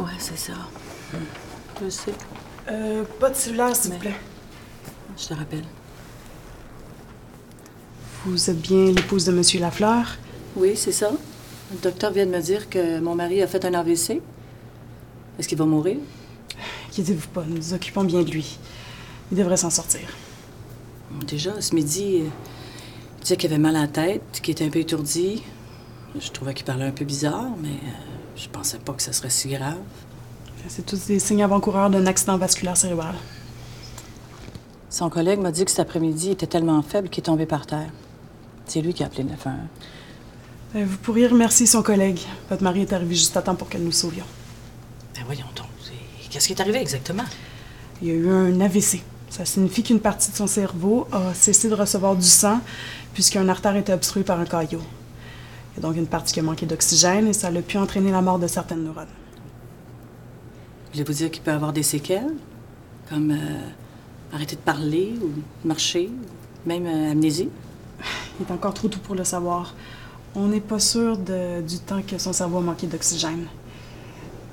Ouais, c'est ça. Je sais. Euh, pas de cellulaire, s'il vous plaît. Je te rappelle. Vous êtes bien l'épouse de Monsieur Lafleur? Oui, c'est ça. Le docteur vient de me dire que mon mari a fait un AVC. Est-ce qu'il va mourir? Inquiétez-vous pas, nous nous occupons bien de lui. Il devrait s'en sortir. Déjà, ce midi, euh, il disait qu'il avait mal à la tête, qu'il était un peu étourdi. Je trouvais qu'il parlait un peu bizarre, mais euh, je pensais pas que ça serait si grave. C'est tous des signes avant-coureurs d'un accident vasculaire cérébral. Son collègue m'a dit que cet après-midi, il était tellement faible qu'il est tombé par terre. C'est lui qui a appelé le 911. Euh, Vous pourriez remercier son collègue. Votre mari est arrivé juste à temps pour que nous sauvions. Ben voyons donc. c'est- Qu'est-ce qui est arrivé exactement? Il y a eu un AVC. Ça signifie qu'une partie de son cerveau a cessé de recevoir du sang puisqu'un artère était obstrué par un caillot. Il y a donc une partie qui a manqué d'oxygène et ça a pu entraîner la mort de certaines neurones. Voulez-vous dire qu'il peut avoir des séquelles? Comme euh, arrêter de parler ou de marcher, ou même euh, amnésie? Il est encore trop tôt pour le savoir. On n'est pas sûr de- du temps que son cerveau a manqué d'oxygène.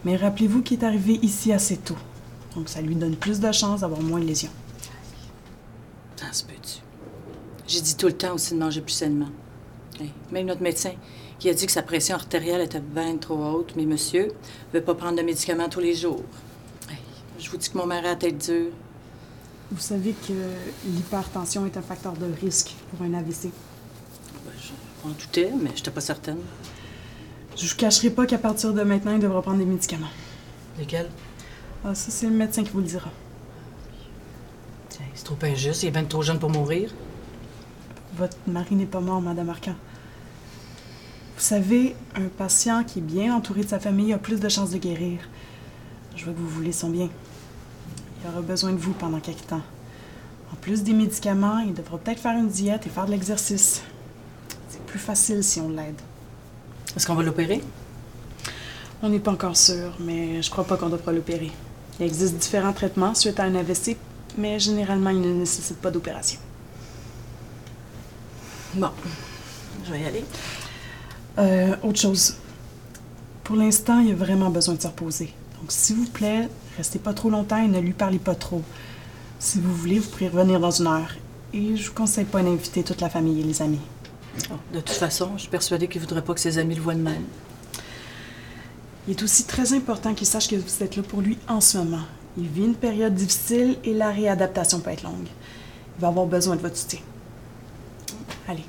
Mais rappelez-vous qu'il est arrivé ici assez tôt. Donc ça lui donne plus de chances d'avoir moins de lésions. Ça se peut-tu? J'ai dit tout le temps aussi de manger plus sainement. Même notre médecin, qui a dit que sa pression artérielle était bien trop haute, mais monsieur veut pas prendre de médicaments tous les jours. Je vous dis que mon mari a la tête dure. Vous savez que l'hypertension est un facteur de risque pour un AVC. Ben, je m'en doutais, mais je n'étais pas certaine. Je vous cacherai pas qu'à partir de maintenant, il devra prendre des médicaments. Lesquels? Ah, ça, c'est le médecin qui vous le dira. Tiens, C'est trop injuste, il est bien trop jeune pour mourir. Votre mari n'est pas mort, Madame Arcan. Vous savez, un patient qui est bien entouré de sa famille a plus de chances de guérir. Je vois que vous voulez son bien. Il aura besoin de vous pendant quelques temps. En plus des médicaments, il devra peut-être faire une diète et faire de l'exercice. C'est plus facile si on l'aide. Est-ce qu'on va l'opérer? On n'est pas encore sûr, mais je crois pas qu'on devra l'opérer. Il existe différents traitements suite à un AVC, mais généralement, ils ne nécessitent pas d'opération. Bon, je vais y aller. Euh, autre chose. Pour l'instant, il a vraiment besoin de se reposer. Donc, s'il vous plaît, restez pas trop longtemps et ne lui parlez pas trop. Si vous voulez, vous pourrez revenir dans une heure. Et je vous conseille pas d'inviter toute la famille et les amis. Oh, de toute façon, je suis persuadée qu'il ne voudrait pas que ses amis le voient de même. Il est aussi très important qu'il sache que vous êtes là pour lui en ce moment. Il vit une période difficile et la réadaptation peut être longue. Il va avoir besoin de votre soutien. Allez,